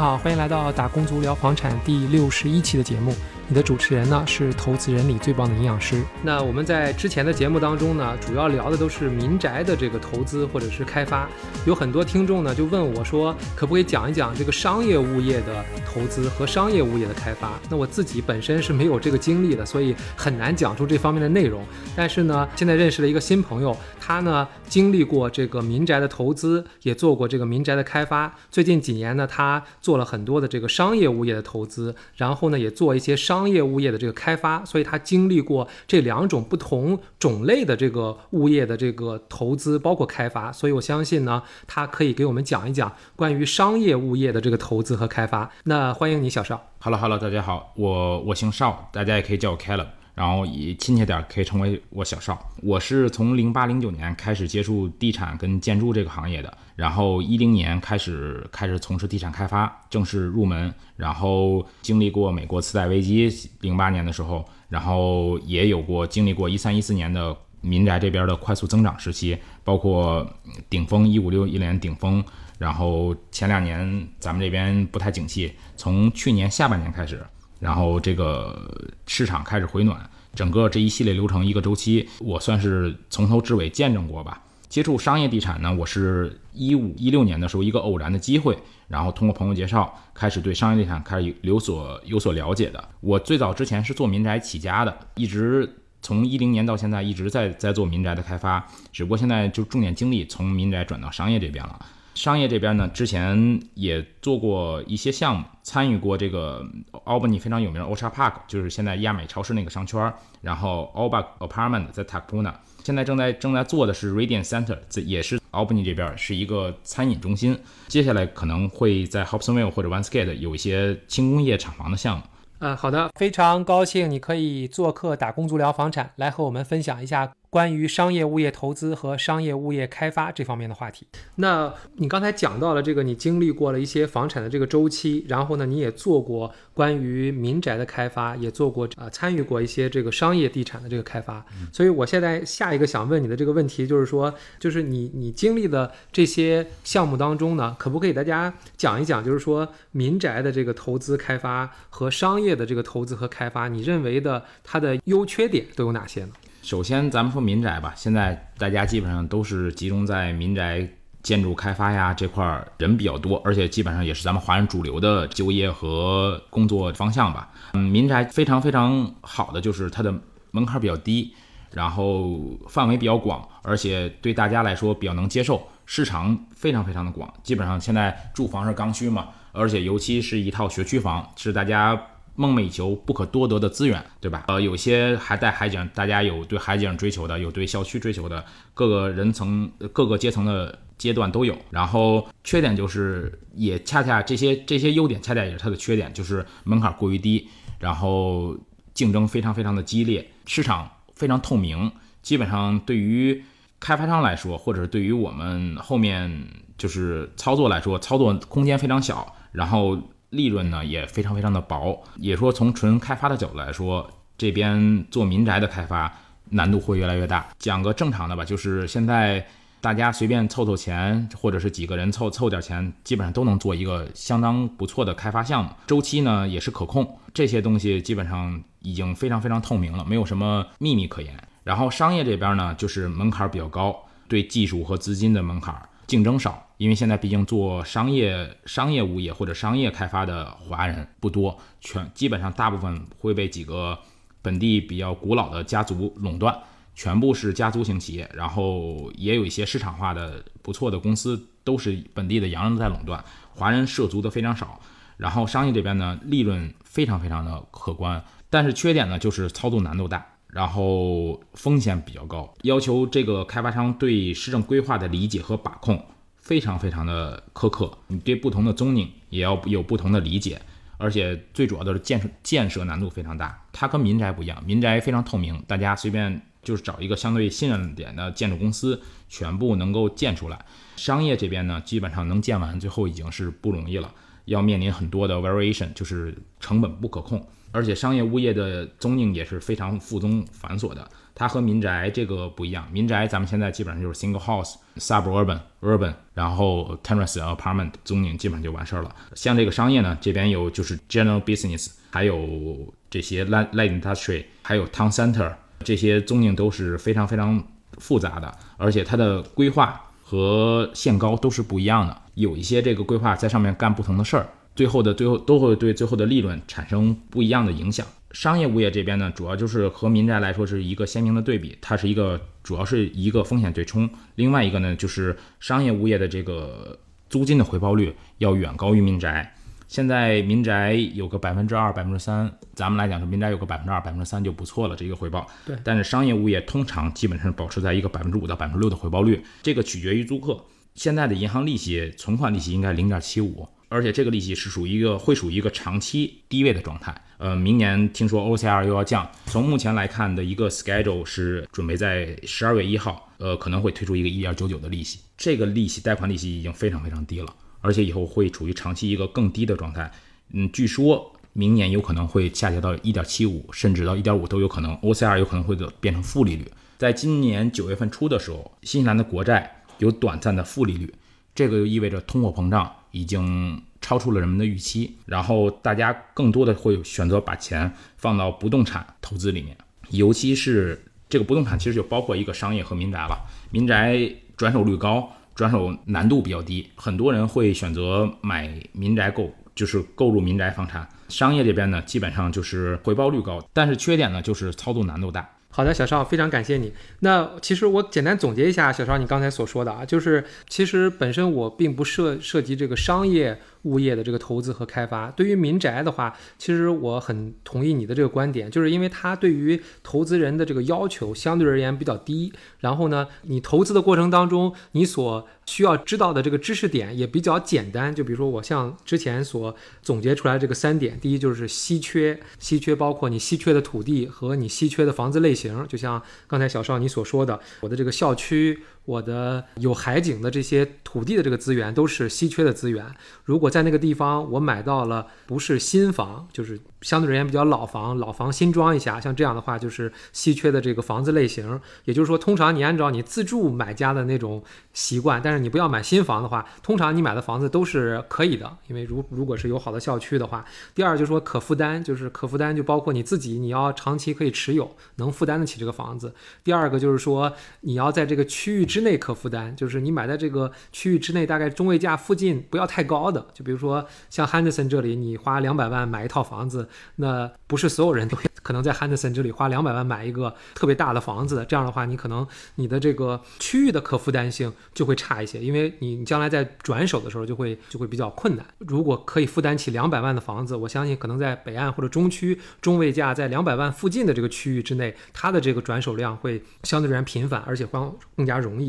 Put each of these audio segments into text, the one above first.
好，欢迎来到打工族聊房产第六十一期的节目。你的主持人呢是投资人里最棒的营养师。那我们在之前的节目当中呢，主要聊的都是民宅的这个投资或者是开发。有很多听众呢就问我说，可不可以讲一讲这个商业物业的投资和商业物业的开发？那我自己本身是没有这个经历的，所以很难讲出这方面的内容。但是呢，现在认识了一个新朋友，他呢经历过这个民宅的投资，也做过这个民宅的开发。最近几年呢，他做了很多的这个商业物业的投资，然后呢也做一些商商业物业的这个开发，所以他经历过这两种不同种类的这个物业的这个投资，包括开发。所以我相信呢，他可以给我们讲一讲关于商业物业的这个投资和开发。那欢迎你，小邵。Hello Hello，大家好，我我姓邵，大家也可以叫我 Caleb，然后以亲切点可以称为我小邵。我是从零八零九年开始接触地产跟建筑这个行业的，然后一零年开始开始从事地产开发，正式入门，然后经历过美国次贷危机零八年的时候，然后也有过经历过一三一四年的民宅这边的快速增长时期，包括顶峰一五六一年顶峰。然后前两年咱们这边不太景气，从去年下半年开始，然后这个市场开始回暖，整个这一系列流程一个周期，我算是从头至尾见证过吧。接触商业地产呢，我是一五一六年的时候一个偶然的机会，然后通过朋友介绍，开始对商业地产开始有所有所了解的。我最早之前是做民宅起家的，一直从一零年到现在一直在在做民宅的开发，只不过现在就重点精力从民宅转到商业这边了。商业这边呢，之前也做过一些项目，参与过这个 Albany 非常有名的 Ocha Park，就是现在亚美超市那个商圈，然后 Alba Apartment 在 Tacoma，现在正在正在做的是 Radiant Center，这也是 Albany 这边是一个餐饮中心，接下来可能会在 Hobsonville 或者 Onegate 有一些轻工业厂房的项目。嗯，好的，非常高兴你可以做客打工族聊房产，来和我们分享一下关于商业物业投资和商业物业开发这方面的话题。那你刚才讲到了这个，你经历过了一些房产的这个周期，然后呢，你也做过关于民宅的开发，也做过呃参与过一些这个商业地产的这个开发。所以我现在下一个想问你的这个问题就是说，就是你你经历的这些项目当中呢，可不可以大家讲一讲，就是说民宅的这个投资开发和商业的这个投资和开发，你认为的它的优缺点都有哪些呢？首先，咱们说民宅吧，现在大家基本上都是集中在民宅建筑开发呀这块儿人比较多，而且基本上也是咱们华人主流的就业和工作方向吧。嗯，民宅非常非常好的就是它的门槛比较低，然后范围比较广，而且对大家来说比较能接受，市场非常非常的广。基本上现在住房是刚需嘛，而且尤其是一套学区房是大家。梦寐以求、不可多得的资源，对吧？呃，有些还带海景，大家有对海景追求的，有对校区追求的，各个人层、各个阶层的阶段都有。然后缺点就是，也恰恰这些这些优点，恰恰也是它的缺点，就是门槛过于低，然后竞争非常非常的激烈，市场非常透明。基本上对于开发商来说，或者是对于我们后面就是操作来说，操作空间非常小，然后。利润呢也非常非常的薄，也说从纯开发的角度来说，这边做民宅的开发难度会越来越大。讲个正常的吧，就是现在大家随便凑凑钱，或者是几个人凑凑点钱，基本上都能做一个相当不错的开发项目。周期呢也是可控，这些东西基本上已经非常非常透明了，没有什么秘密可言。然后商业这边呢，就是门槛比较高，对技术和资金的门槛。竞争少，因为现在毕竟做商业、商业物业或者商业开发的华人不多，全基本上大部分会被几个本地比较古老的家族垄断，全部是家族型企业，然后也有一些市场化的不错的公司，都是本地的洋人在垄断，华人涉足的非常少。然后商业这边呢，利润非常非常的可观，但是缺点呢就是操作难度大。然后风险比较高，要求这个开发商对市政规划的理解和把控非常非常的苛刻。你对不同的宗宁也要有不同的理解，而且最主要的是建设建设难度非常大。它跟民宅不一样，民宅非常透明，大家随便就是找一个相对信任点的建筑公司，全部能够建出来。商业这边呢，基本上能建完，最后已经是不容易了，要面临很多的 variation，就是成本不可控。而且商业物业的宗应也是非常复杂繁琐的。它和民宅这个不一样，民宅咱们现在基本上就是 single house、suburban、urban，然后 terrace apartment 宗应基本上就完事儿了。像这个商业呢，这边有就是 general business，还有这些 light light industry，还有 town center，这些宗应都是非常非常复杂的，而且它的规划和限高都是不一样的。有一些这个规划在上面干不同的事儿，最后的最后都会对最后的利润产生不一样的影响。商业物业这边呢，主要就是和民宅来说是一个鲜明的对比，它是一个主要是一个风险对冲，另外一个呢就是商业物业的这个租金的回报率要远高于民宅。现在民宅有个百分之二、百分之三，咱们来讲说民宅有个百分之二、百分之三就不错了，这个回报。对。但是商业物业通常基本上保持在一个百分之五到百分之六的回报率，这个取决于租客。现在的银行利息，存款利息应该零点七五。而且这个利息是属于一个会属于一个长期低位的状态。呃，明年听说 OCR 又要降，从目前来看的一个 schedule 是准备在十二月一号，呃，可能会推出一个一点九九的利息。这个利息贷款利息已经非常非常低了，而且以后会处于长期一个更低的状态。嗯，据说明年有可能会下跌到一点七五，甚至到一点五都有可能。OCR 有可能会变成负利率。在今年九月份初的时候，新西兰的国债有短暂的负利率，这个就意味着通货膨胀。已经超出了人们的预期，然后大家更多的会选择把钱放到不动产投资里面，尤其是这个不动产其实就包括一个商业和民宅了。民宅转手率高，转手难度比较低，很多人会选择买民宅购，就是购入民宅房产。商业这边呢，基本上就是回报率高，但是缺点呢就是操作难度大。好的，小邵，非常感谢你。那其实我简单总结一下，小邵你刚才所说的啊，就是其实本身我并不涉涉及这个商业。物业的这个投资和开发，对于民宅的话，其实我很同意你的这个观点，就是因为它对于投资人的这个要求相对而言比较低。然后呢，你投资的过程当中，你所需要知道的这个知识点也比较简单。就比如说我像之前所总结出来这个三点，第一就是稀缺，稀缺包括你稀缺的土地和你稀缺的房子类型。就像刚才小邵你所说的，我的这个校区。我的有海景的这些土地的这个资源都是稀缺的资源。如果在那个地方我买到了不是新房，就是相对而言比较老房，老房新装一下，像这样的话就是稀缺的这个房子类型。也就是说，通常你按照你自住买家的那种习惯，但是你不要买新房的话，通常你买的房子都是可以的，因为如如果是有好的校区的话。第二就是说可负担，就是可负担就包括你自己，你要长期可以持有，能负担得起这个房子。第二个就是说你要在这个区域之内可负担，就是你买在这个区域之内，大概中位价附近不要太高的。就比如说像 Henderson 这里，你花两百万买一套房子，那不是所有人都可能在 Henderson 这里花两百万买一个特别大的房子。这样的话，你可能你的这个区域的可负担性就会差一些，因为你将来在转手的时候就会就会比较困难。如果可以负担起两百万的房子，我相信可能在北岸或者中区中位价在两百万附近的这个区域之内，它的这个转手量会相对而言频繁，而且方更加容。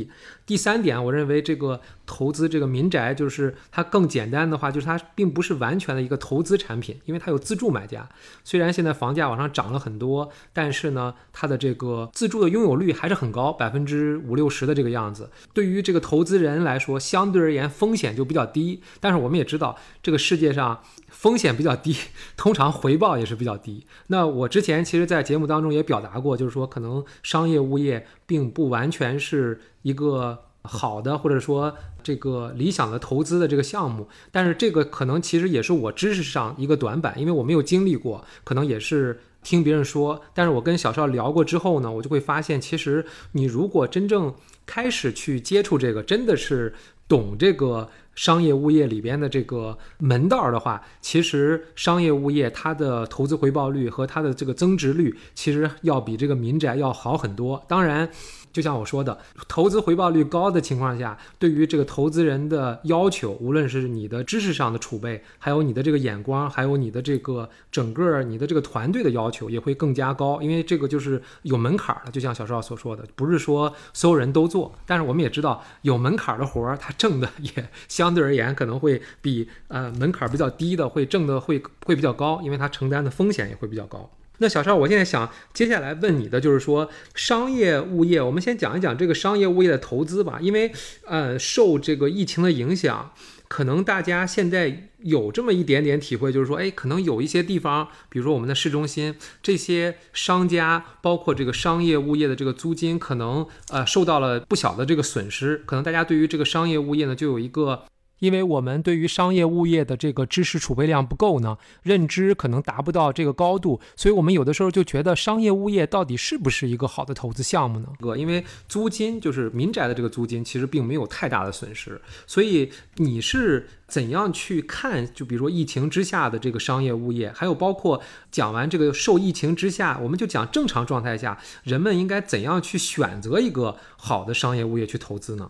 第三点，我认为这个投资这个民宅，就是它更简单的话，就是它并不是完全的一个投资产品，因为它有自住买家。虽然现在房价往上涨了很多，但是呢，它的这个自住的拥有率还是很高，百分之五六十的这个样子。对于这个投资人来说，相对而言风险就比较低。但是我们也知道，这个世界上风险比较低，通常回报也是比较低。那我之前其实，在节目当中也表达过，就是说可能商业物业并不完全是。一个好的或者说这个理想的投资的这个项目，但是这个可能其实也是我知识上一个短板，因为我没有经历过，可能也是听别人说。但是我跟小邵聊过之后呢，我就会发现，其实你如果真正开始去接触这个，真的是懂这个商业物业里边的这个门道的话，其实商业物业它的投资回报率和它的这个增值率，其实要比这个民宅要好很多。当然。就像我说的，投资回报率高的情况下，对于这个投资人的要求，无论是你的知识上的储备，还有你的这个眼光，还有你的这个整个你的这个团队的要求，也会更加高。因为这个就是有门槛的。就像小邵所说的，不是说所有人都做，但是我们也知道，有门槛的活儿，他挣的也相对而言可能会比呃门槛比较低的会挣的会会比较高，因为他承担的风险也会比较高。那小邵，我现在想接下来问你的就是说，商业物业，我们先讲一讲这个商业物业的投资吧。因为，呃，受这个疫情的影响，可能大家现在有这么一点点体会，就是说，哎，可能有一些地方，比如说我们的市中心，这些商家，包括这个商业物业的这个租金，可能呃受到了不小的这个损失。可能大家对于这个商业物业呢，就有一个。因为我们对于商业物业的这个知识储备量不够呢，认知可能达不到这个高度，所以我们有的时候就觉得商业物业到底是不是一个好的投资项目呢？哥，因为租金就是民宅的这个租金，其实并没有太大的损失，所以你是怎样去看？就比如说疫情之下的这个商业物业，还有包括讲完这个受疫情之下，我们就讲正常状态下，人们应该怎样去选择一个好的商业物业去投资呢？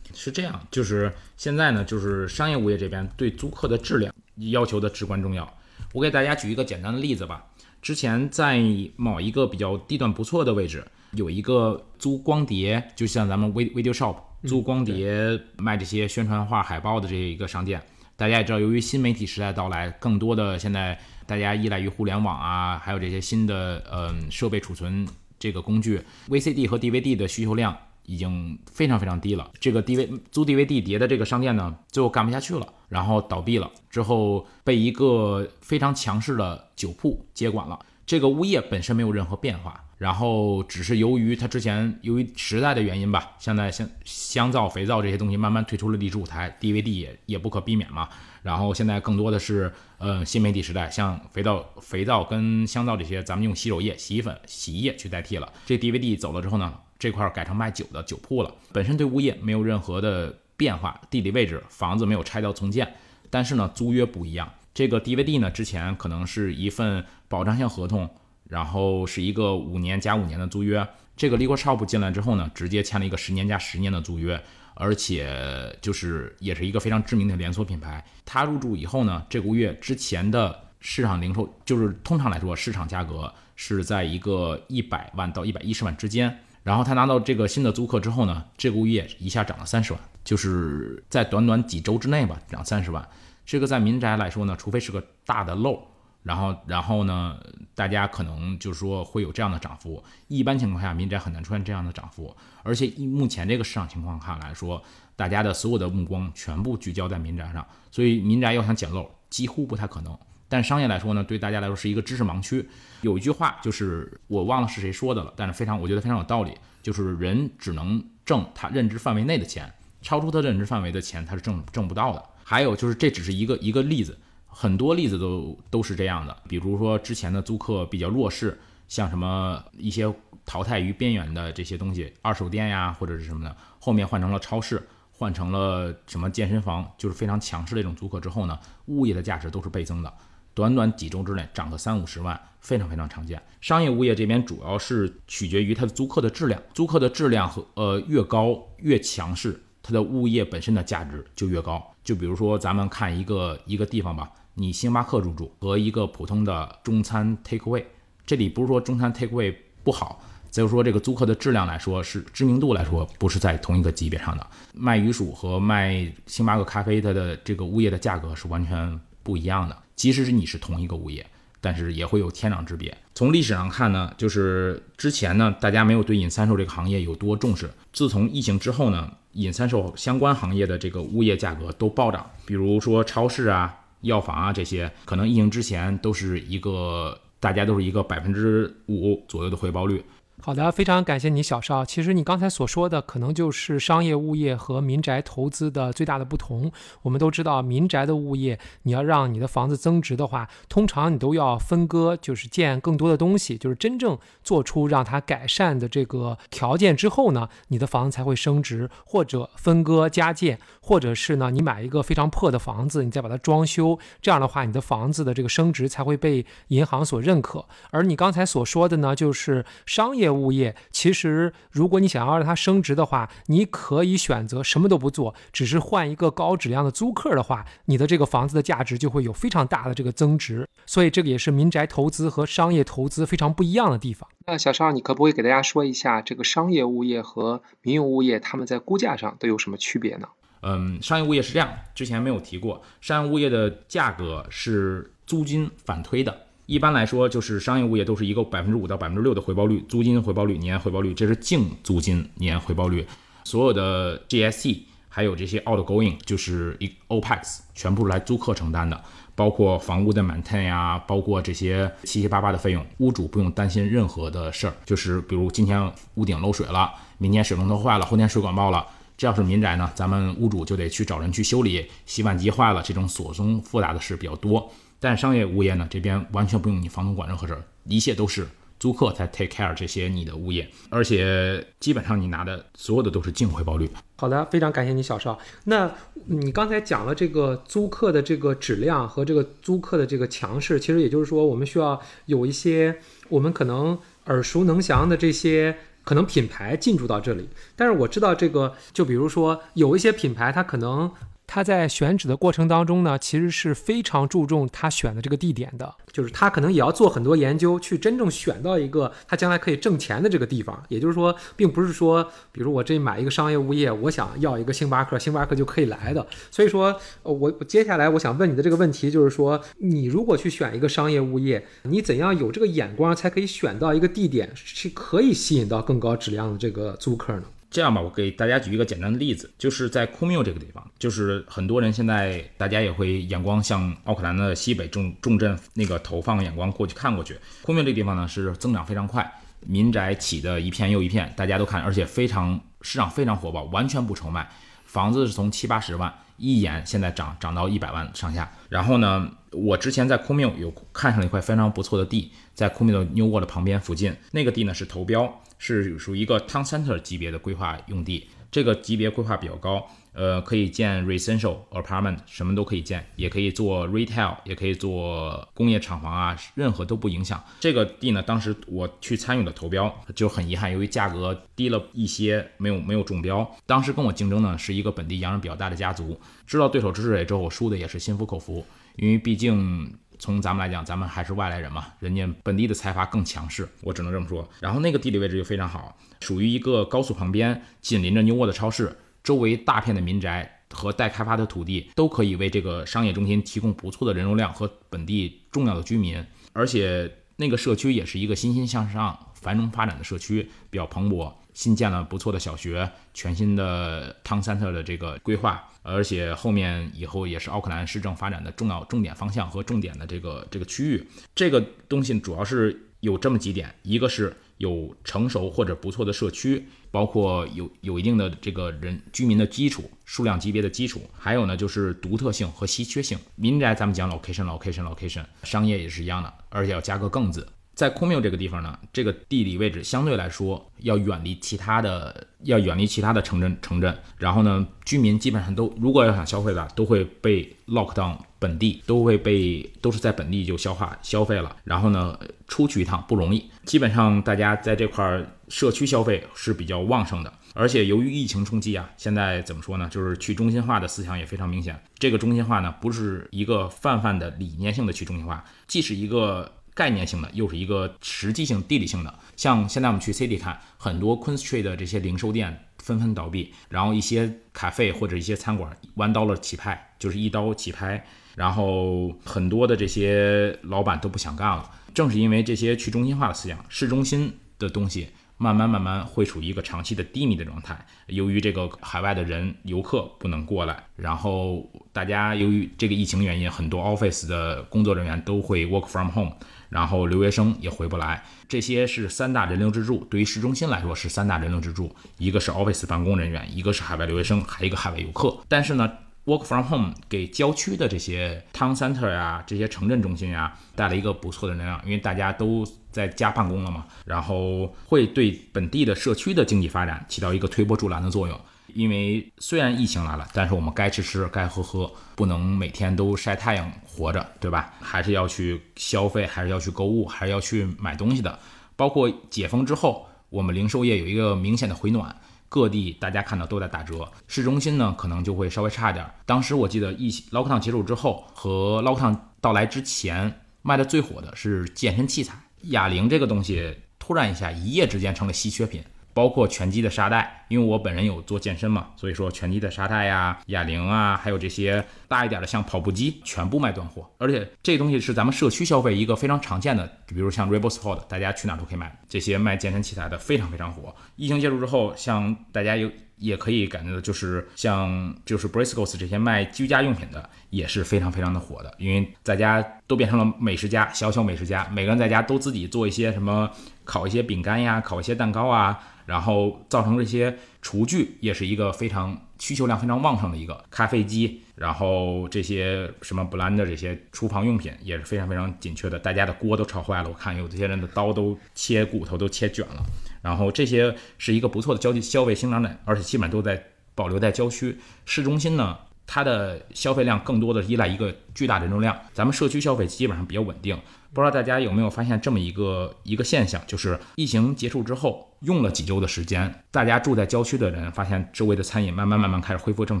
是这样，就是现在呢，就是商业物业这边对租客的质量要求的至关重要。我给大家举一个简单的例子吧。之前在某一个比较地段不错的位置，有一个租光碟，就像咱们 video shop 租光碟卖这些宣传画海报的这一个商店。大家也知道，由于新媒体时代到来，更多的现在大家依赖于互联网啊，还有这些新的嗯设备储存这个工具，VCD 和 DVD 的需求量。已经非常非常低了。这个 DV 租 DVD 碟的这个商店呢，最后干不下去了，然后倒闭了。之后被一个非常强势的酒铺接管了。这个物业本身没有任何变化，然后只是由于它之前由于时代的原因吧，现在香香皂、肥皂这些东西慢慢退出了历史舞台，DVD 也也不可避免嘛。然后现在更多的是呃新媒体时代，像肥皂、肥皂跟香皂这些，咱们用洗手液、洗衣粉、洗衣液去代替了。这 DVD 走了之后呢？这块改成卖酒的酒铺了，本身对物业没有任何的变化，地理位置房子没有拆掉重建，但是呢租约不一样。这个 DVD 呢之前可能是一份保障性合同，然后是一个五年加五年的租约。这个 Liquor Shop 进来之后呢，直接签了一个十年加十年的租约，而且就是也是一个非常知名的连锁品牌。他入驻以后呢，这个物业之前的市场零售就是通常来说市场价格是在一个一百万到一百一十万之间。然后他拿到这个新的租客之后呢，这个物业一下涨了三十万，就是在短短几周之内吧，涨三十万。这个在民宅来说呢，除非是个大的漏，然后然后呢，大家可能就是说会有这样的涨幅。一般情况下，民宅很难出现这样的涨幅。而且以目前这个市场情况看来说，大家的所有的目光全部聚焦在民宅上，所以民宅要想捡漏几乎不太可能。但商业来说呢，对大家来说是一个知识盲区。有一句话就是我忘了是谁说的了，但是非常我觉得非常有道理，就是人只能挣他认知范围内的钱，超出他认知范围的钱他是挣挣不到的。还有就是这只是一个一个例子，很多例子都都是这样的。比如说之前的租客比较弱势，像什么一些淘汰于边缘的这些东西，二手店呀或者是什么的，后面换成了超市，换成了什么健身房，就是非常强势的一种租客之后呢，物业的价值都是倍增的。短短几周之内涨个三五十万，非常非常常见。商业物业这边主要是取决于它的租客的质量，租客的质量和呃越高越强势，它的物业本身的价值就越高。就比如说咱们看一个一个地方吧，你星巴克入驻和一个普通的中餐 takeaway，这里不是说中餐 takeaway 不好，只有说这个租客的质量来说是知名度来说不是在同一个级别上的。卖鱼薯和卖星巴克咖啡它的这个物业的价格是完全不一样的。即使是你是同一个物业，但是也会有天壤之别。从历史上看呢，就是之前呢，大家没有对隐三售这个行业有多重视。自从疫情之后呢，隐三售相关行业的这个物业价格都暴涨。比如说超市啊、药房啊这些，可能疫情之前都是一个大家都是一个百分之五左右的回报率。好的，非常感谢你，小邵。其实你刚才所说的，可能就是商业物业和民宅投资的最大的不同。我们都知道，民宅的物业，你要让你的房子增值的话，通常你都要分割，就是建更多的东西，就是真正做出让它改善的这个条件之后呢，你的房子才会升值。或者分割加建，或者是呢，你买一个非常破的房子，你再把它装修，这样的话，你的房子的这个升值才会被银行所认可。而你刚才所说的呢，就是商业。物业其实，如果你想要让它升值的话，你可以选择什么都不做，只是换一个高质量的租客的话，你的这个房子的价值就会有非常大的这个增值。所以，这个也是民宅投资和商业投资非常不一样的地方。那小邵，你可不可以给大家说一下，这个商业物业和民用物业他们在估价上都有什么区别呢？嗯，商业物业是这样，之前没有提过，商业物业的价格是租金反推的。一般来说，就是商业物业都是一个百分之五到百分之六的回报率，租金回报率、年回报率，这是净租金年回报率。所有的 GST 还有这些 outgoing，就是一 opex，全部是来租客承担的，包括房屋的 maintain 呀，包括这些七七八八的费用，屋主不用担心任何的事儿。就是比如今天屋顶漏水了，明天水龙头坏了，后天水管爆了，这要是民宅呢，咱们屋主就得去找人去修理。洗碗机坏了，这种琐松复杂的事比较多。但商业物业呢，这边完全不用你房东管任何事儿，一切都是。租客才 take care 这些你的物业，而且基本上你拿的所有的都是净回报率。好的，非常感谢你小邵。那你刚才讲了这个租客的这个质量和这个租客的这个强势，其实也就是说，我们需要有一些我们可能耳熟能详的这些可能品牌进驻到这里。但是我知道这个，就比如说有一些品牌，它可能。他在选址的过程当中呢，其实是非常注重他选的这个地点的，就是他可能也要做很多研究，去真正选到一个他将来可以挣钱的这个地方。也就是说，并不是说，比如我这买一个商业物业，我想要一个星巴克，星巴克就可以来的。所以说，我接下来我想问你的这个问题就是说，你如果去选一个商业物业，你怎样有这个眼光，才可以选到一个地点是可以吸引到更高质量的这个租客呢？这样吧，我给大家举一个简单的例子，就是在库缪这个地方，就是很多人现在大家也会眼光向奥克兰的西北重重镇那个投放眼光过去看过去。库缪这个地方呢是增长非常快，民宅起的一片又一片，大家都看，而且非常市场非常火爆，完全不愁卖，房子是从七八十万一眼现在涨涨到一百万上下。然后呢，我之前在库缪有看上了一块非常不错的地，在库缪的 New World 旁边附近，那个地呢是投标。是属于一个 town center 级别的规划用地，这个级别规划比较高，呃，可以建 residential apartment，什么都可以建，也可以做 retail，也可以做工业厂房啊，任何都不影响。这个地呢，当时我去参与了投标，就很遗憾，由于价格低了一些，没有没有中标。当时跟我竞争呢，是一个本地洋人比较大的家族，知道对手之水之后，我输的也是心服口服，因为毕竟。从咱们来讲，咱们还是外来人嘛，人家本地的财阀更强势，我只能这么说。然后那个地理位置就非常好，属于一个高速旁边，紧邻着牛沃的超市，周围大片的民宅和待开发的土地，都可以为这个商业中心提供不错的人流量和本地重要的居民。而且那个社区也是一个欣欣向上、繁荣发展的社区，比较蓬勃。新建了不错的小学，全新的 Town Center 的这个规划，而且后面以后也是奥克兰市政发展的重要重点方向和重点的这个这个区域。这个东西主要是有这么几点，一个是有成熟或者不错的社区，包括有有一定的这个人居民的基础数量级别的基础，还有呢就是独特性和稀缺性。民宅咱们讲 location location location，商业也是一样的，而且要加个更字。在库缪这个地方呢，这个地理位置相对来说要远离其他的，要远离其他的城镇城镇。然后呢，居民基本上都如果要想消费的，都会被 lock down 本地，都会被都是在本地就消化消费了。然后呢，出去一趟不容易。基本上大家在这块社区消费是比较旺盛的，而且由于疫情冲击啊，现在怎么说呢？就是去中心化的思想也非常明显。这个中心化呢，不是一个泛泛的理念性的去中心化，既是一个。概念性的，又是一个实际性、地理性的。像现在我们去 City 看，很多 Queen Street 的这些零售店纷纷倒闭，然后一些咖啡或者一些餐馆弯刀了起拍，就是一刀起拍，然后很多的这些老板都不想干了。正是因为这些去中心化的思想，市中心的东西。慢慢慢慢会处于一个长期的低迷的状态，由于这个海外的人游客不能过来，然后大家由于这个疫情原因，很多 office 的工作人员都会 work from home，然后留学生也回不来，这些是三大人流支柱。对于市中心来说是三大人流支柱，一个是 office 办公人员，一个是海外留学生，还有一个海外游客。但是呢。Work from home 给郊区的这些 town center 呀，这些城镇中心呀，带来一个不错的能量，因为大家都在家办公了嘛，然后会对本地的社区的经济发展起到一个推波助澜的作用。因为虽然疫情来了，但是我们该吃吃，该喝喝，不能每天都晒太阳活着，对吧？还是要去消费，还是要去购物，还是要去买东西的。包括解封之后，我们零售业有一个明显的回暖。各地大家看到都在打折，市中心呢可能就会稍微差点。当时我记得疫 lockdown 结束之后和 lockdown 到来之前卖的最火的是健身器材，哑铃这个东西突然一下一夜之间成了稀缺品。包括拳击的沙袋，因为我本人有做健身嘛，所以说拳击的沙袋呀、哑铃啊，还有这些大一点的像跑步机，全部卖断货。而且这东西是咱们社区消费一个非常常见的，比如像 Rebel Sport，大家去哪都可以买。这些卖健身器材的非常非常火。疫情结束之后，像大家有。也可以感觉到，就是像就是 Briscoes 这些卖居家用品的也是非常非常的火的，因为在家都变成了美食家，小小美食家，每个人在家都自己做一些什么，烤一些饼干呀，烤一些蛋糕啊，然后造成这些厨具也是一个非常需求量非常旺盛的一个咖啡机，然后这些什么 blender 这些厨房用品也是非常非常紧缺的，大家的锅都炒坏了，我看有这些人的刀都切骨头都切卷了。然后这些是一个不错的交际消费新长点，而且基本上都在保留在郊区市中心呢。它的消费量更多的依赖一个巨大人流量，咱们社区消费基本上比较稳定。不知道大家有没有发现这么一个一个现象，就是疫情结束之后，用了几周的时间，大家住在郊区的人发现周围的餐饮慢慢慢慢开始恢复正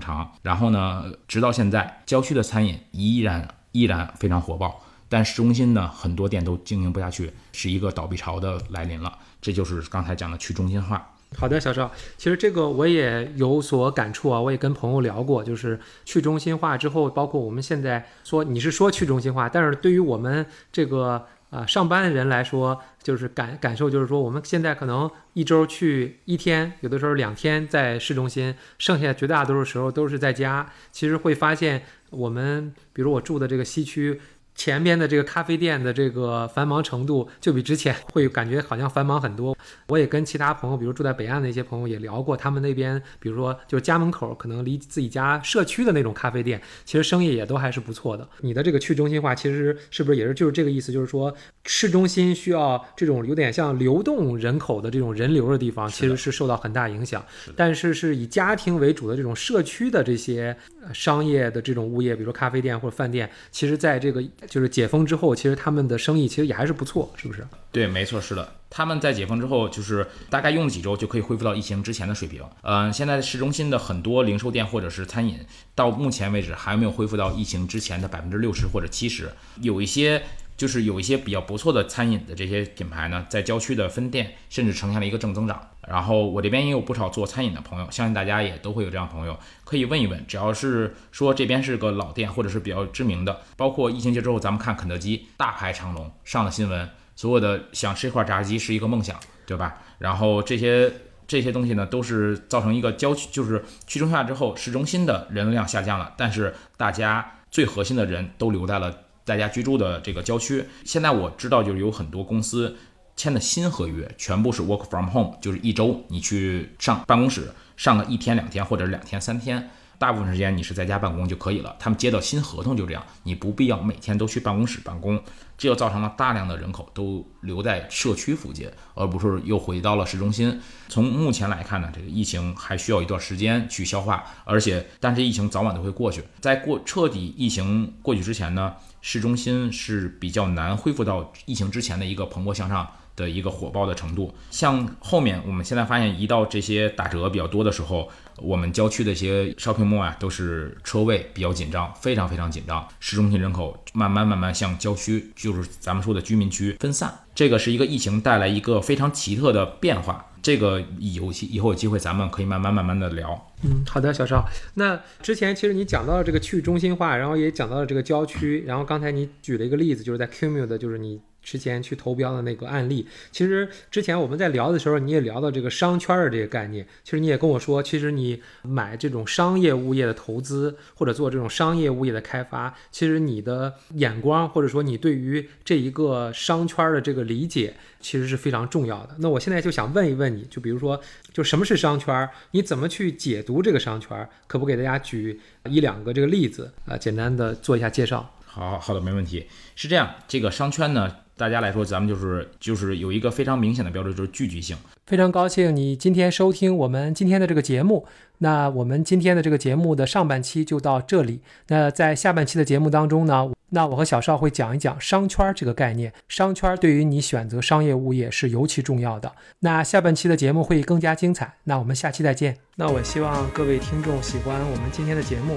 常。然后呢，直到现在，郊区的餐饮依然依然非常火爆，但市中心呢，很多店都经营不下去，是一个倒闭潮的来临了。这就是刚才讲的去中心化。好的，小赵，其实这个我也有所感触啊，我也跟朋友聊过，就是去中心化之后，包括我们现在说你是说去中心化，但是对于我们这个啊上班的人来说，就是感感受就是说，我们现在可能一周去一天，有的时候两天在市中心，剩下绝大多数时候都是在家。其实会发现，我们比如我住的这个西区。前边的这个咖啡店的这个繁忙程度，就比之前会感觉好像繁忙很多。我也跟其他朋友，比如住在北岸的一些朋友也聊过，他们那边，比如说就是家门口可能离自己家社区的那种咖啡店，其实生意也都还是不错的。你的这个去中心化，其实是不是也是就是这个意思？就是说市中心需要这种有点像流动人口的这种人流的地方，其实是受到很大影响。但是是以家庭为主的这种社区的这些商业的这种物业，比如说咖啡店或者饭店，其实在这个。就是解封之后，其实他们的生意其实也还是不错，是不是？对，没错，是的。他们在解封之后，就是大概用了几周就可以恢复到疫情之前的水平。嗯，现在市中心的很多零售店或者是餐饮，到目前为止还没有恢复到疫情之前的百分之六十或者七十。有一些。就是有一些比较不错的餐饮的这些品牌呢，在郊区的分店甚至呈现了一个正增长。然后我这边也有不少做餐饮的朋友，相信大家也都会有这样朋友，可以问一问。只要是说这边是个老店或者是比较知名的，包括疫情节之后，咱们看肯德基大排长龙上了新闻，所有的想吃一块炸鸡是一个梦想，对吧？然后这些这些东西呢，都是造成一个郊区，就是去中下之后，市中心的人流量下降了，但是大家最核心的人都留在了。大家居住的这个郊区，现在我知道就是有很多公司签的新合约，全部是 work from home，就是一周你去上办公室上个一天两天或者两天三天。大部分时间你是在家办公就可以了。他们接到新合同就这样，你不必要每天都去办公室办公，这就造成了大量的人口都留在社区附近，而不是又回到了市中心。从目前来看呢，这个疫情还需要一段时间去消化，而且但是疫情早晚都会过去。在过彻底疫情过去之前呢，市中心是比较难恢复到疫情之前的一个蓬勃向上。的一个火爆的程度，像后面我们现在发现，一到这些打折比较多的时候，我们郊区的一些 shopping mall 啊，都是车位比较紧张，非常非常紧张。市中心人口慢慢慢慢向郊区，就是咱们说的居民区分散。这个是一个疫情带来一个非常奇特的变化。这个有以后有机会咱们可以慢慢慢慢的聊。嗯，好的，小邵。那之前其实你讲到了这个去中心化，然后也讲到了这个郊区，然后刚才你举了一个例子，就是在 Cumul 的，就是你。之前去投标的那个案例，其实之前我们在聊的时候，你也聊到这个商圈的这个概念。其实你也跟我说，其实你买这种商业物业的投资，或者做这种商业物业的开发，其实你的眼光或者说你对于这一个商圈的这个理解，其实是非常重要的。那我现在就想问一问你，就比如说，就什么是商圈？你怎么去解读这个商圈？可不给大家举一两个这个例子啊？简单的做一下介绍。好好的，没问题。是这样，这个商圈呢？大家来说，咱们就是就是有一个非常明显的标志，就是聚集性。非常高兴你今天收听我们今天的这个节目。那我们今天的这个节目的上半期就到这里。那在下半期的节目当中呢，那我和小邵会讲一讲商圈这个概念。商圈对于你选择商业物业是尤其重要的。那下半期的节目会更加精彩。那我们下期再见。那我希望各位听众喜欢我们今天的节目。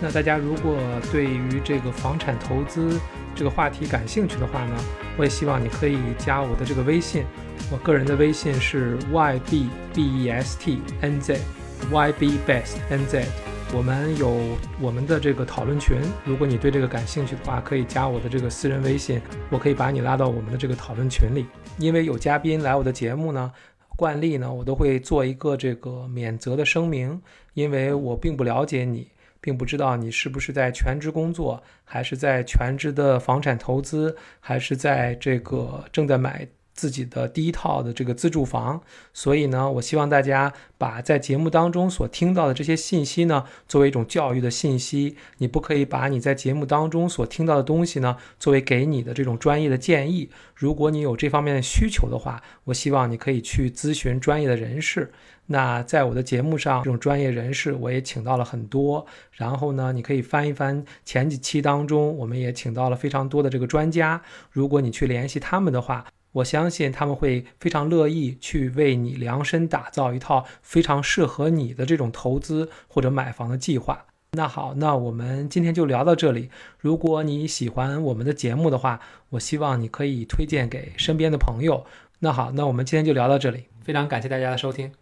那大家如果对于这个房产投资这个话题感兴趣的话呢，我也希望你可以加我的这个微信，我个人的微信是 y b b e s t n z y b best n z。我们有我们的这个讨论群，如果你对这个感兴趣的话，可以加我的这个私人微信，我可以把你拉到我们的这个讨论群里。因为有嘉宾来我的节目呢。惯例呢，我都会做一个这个免责的声明，因为我并不了解你，并不知道你是不是在全职工作，还是在全职的房产投资，还是在这个正在买。自己的第一套的这个自住房，所以呢，我希望大家把在节目当中所听到的这些信息呢，作为一种教育的信息。你不可以把你在节目当中所听到的东西呢，作为给你的这种专业的建议。如果你有这方面的需求的话，我希望你可以去咨询专业的人士。那在我的节目上，这种专业人士我也请到了很多。然后呢，你可以翻一翻前几期当中，我们也请到了非常多的这个专家。如果你去联系他们的话，我相信他们会非常乐意去为你量身打造一套非常适合你的这种投资或者买房的计划。那好，那我们今天就聊到这里。如果你喜欢我们的节目的话，我希望你可以推荐给身边的朋友。那好，那我们今天就聊到这里，非常感谢大家的收听。